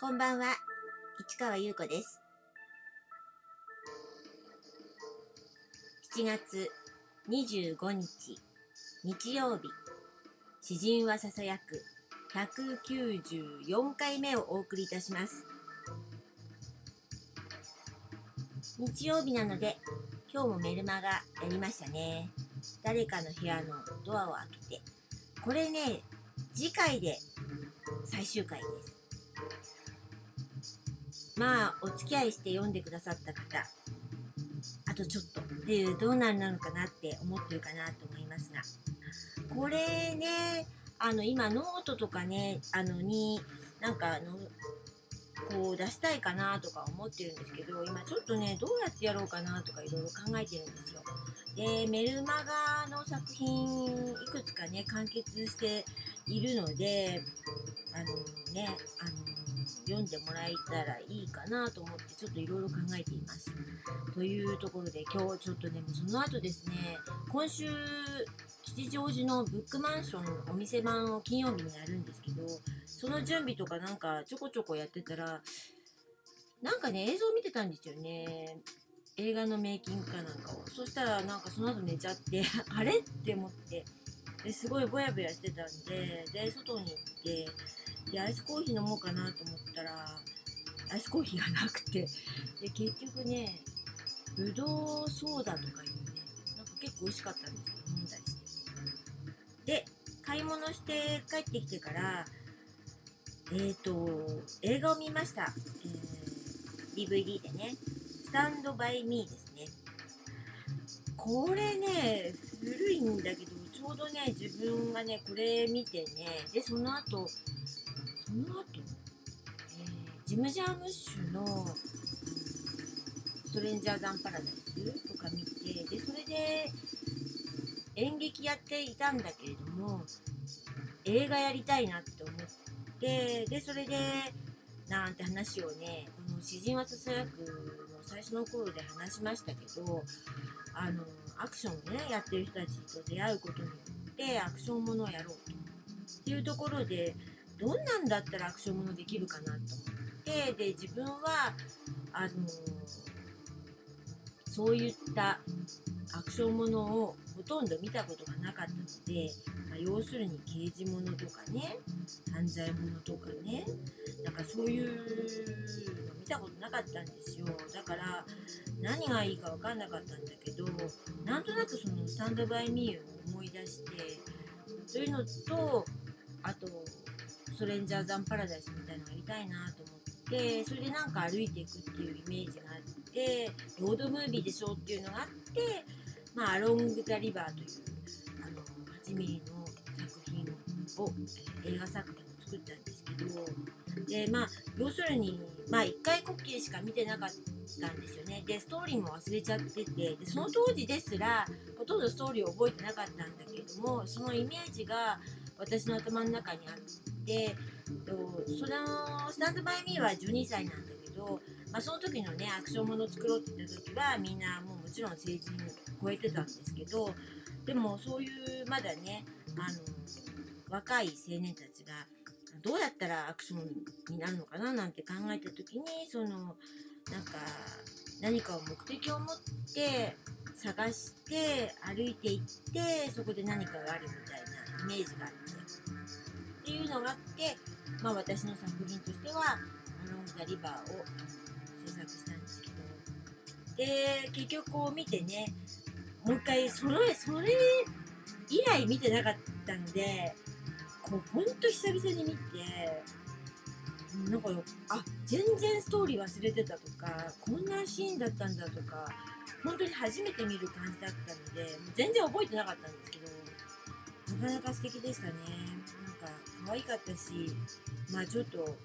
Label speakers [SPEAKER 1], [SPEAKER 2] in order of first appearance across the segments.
[SPEAKER 1] こんばんは、市川優子です。7月25日、日曜日、詩人はささやく194回目をお送りいたします。日曜日なので、今日もメルマガやりましたね。誰かの部屋のドアを開けて。これね、次回で最終回です。まあ、お付き合いして読んでくださった方、あとちょっとっていう、どうなるなのかなって思ってるかなと思いますが、これね、あの、今、ノートとかね、あの、に、なんか、あの、こう出したいかなとか思ってるんですけど、今ちょっとね、どうやってやろうかなとかいろいろ考えてるんですよ。で、メルマガの作品、いくつかね、完結しているので、あのね、あの読んでもらえたらいいかなと思ってちょっといろいろ考えています。というところで今日ちょっとねもその後ですね今週吉祥寺のブックマンションのお店番を金曜日にやるんですけどその準備とかなんかちょこちょこやってたらなんかね映像見てたんですよね。映画のメイキングかなんかを。そしたらなんかその後寝ちゃって あれ？って思って。ですごいぼやぼやしてたんでで外に行ってでアイスコーヒー飲もうかなと思ったらアイスコーヒーがなくて。で結局ねぶどうソーダとかいうねなんか結構美味しかったんですけど飲んだりして。で買い物して帰ってきてからえっ、と映画を見ました、えー DVD でね。スタンドバイミーですね。これね古いんだけどちょうどね自分がねこれ見てね。でその後その後、えージム・ジャームッシュのストレンジャー・ザン・パラダイスとか見てでそれで演劇やっていたんだけれども映画やりたいなって思ってでそれでなんて話をねこの「詩人はささやく」の最初の頃で話しましたけどあのアクションをねやってる人たちと出会うことによってアクションものをやろうと。いうところでどんなんだったらアクションものできるかなと思ってで自分はあのそういったアクションものをほとんど見たことがなかったので、まあ、要するに刑事ものとかね犯罪ものとかねなんかそういうの見たことなかったんですよ。だから何がいいか分かんなかったんだけどなんとなくそのスタンドバイミーを思い出してそういうのとあとストレンジャーザンパラダイスみたいなのやりたいなと思ってそれでなんか歩いていくっていうイメージがあってロードムービーでしょっていうのがあってまあ、アロング・ザ・リバーというあの8ミリの作品を映画作品を作ったんですけどでまあ要するにまあ1回こっきりしか見てなかったんですよね。でストーリーも忘れちゃっててでその当時ですらほとんどストーリーを覚えてなかったんだけどもそのイメージが私の頭の中にあってとそのスタンドバイミーは12歳なんだけど、まあ、その時のねアクションものを作ろうって言った時はみんなもうもちろん成人を超えてたんですけどでもそういうまだねあの若い青年たちがどうやったらアクションになるのかななんて考えた時にそのなんか何かを目的を持って探して歩いていってそこで何かがあるみたいなイメージがあってっていうのがあって、まあ、私の作品としては「アロン・ザ・リバー」をあの制作したんですけど。で結局こう見てねもう一回それそれ以来見てなかったんでこうほんと久々に見てなんかあ全然ストーリー忘れてたとかこんなシーンだったんだとか本当に初めて見る感じだったので全然覚えてなかったんですけどなかなか素敵でしたね。可愛かったしまあちょっと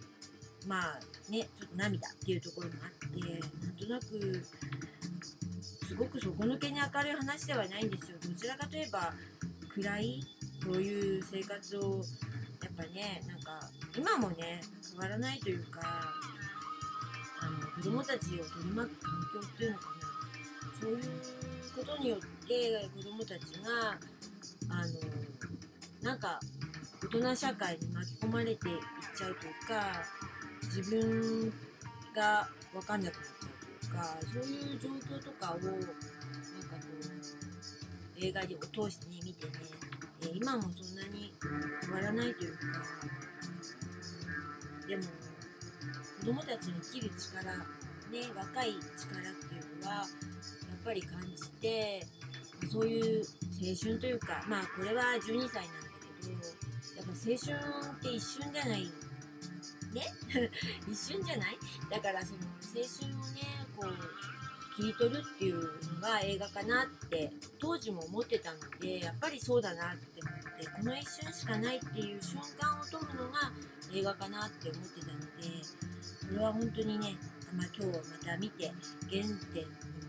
[SPEAKER 1] まあねちょっと涙っていうところもあってなんとなくすごく底抜けに明るい話ではないんですよ。どちらかといえば暗いそういう生活をやっぱねなんか今もね変わらないというかあの子供たちを取り巻く環境っていうのかな。そういうことによって子供たちがあのなんか大人社会に巻き込まれていっちゃうというか自分が分かんなくなっちゃうというかそういう状況とかをなんかこう映画でを通してね見てね、え今もそんなに変わらないというかでも子供たちに生きる力ね若い力っていうのはやっぱり感じてそういう青春というかまあこれは12歳なんだけどやっぱ青春って一瞬じゃないね。一瞬じゃない？だからその青春をねこう切り取るっていうのが映画かなって当時も思ってたのでやっぱりそうだなって思ってこの一瞬しかないっていう瞬間を撮るのが映画かなって思ってたのでそれは本当にね、まあ、今日はまた見て原点に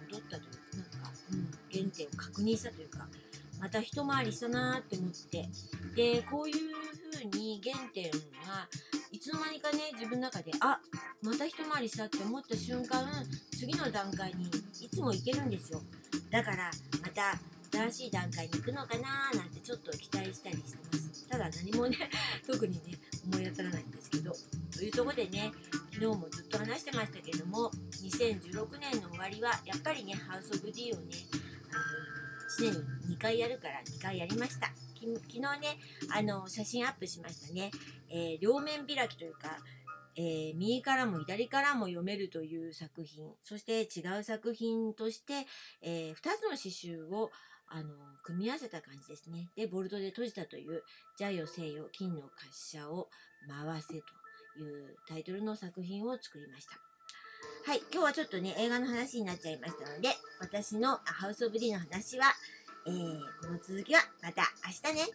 [SPEAKER 1] 戻ったというかなんか、うん、原点を確認したというかまた一回りしたなーって思って。でこういう風に原点がいつの間にかね自分の中であまた一回りしたって思った瞬間次の段階にいつも行けるんですよ。だからまた新しい段階に行くのかなーなんてちょっと期待したりしてます。ただ何もね 特にね思い当たらないんですけど。というとこでね昨日もずっと話してましたけども2016年の終わりはやっぱりねハウス・オブ・ディーをねあの1年に回やるから2回やりました。昨日ねあの写真アップしましたね、えー両面開きというか、えー右からも左からも読めるという作品。そして違う作品として、え2つの刺繍をあの組み合わせた感じですね。でボルトで閉じたという「じゃよせよ金の滑車を回せ」というタイトルの作品を作りました。はい今日はちょっとね映画の話になっちゃいましたので私のハウス・オブ・ディの話は、えーこの続きはまた明日ね。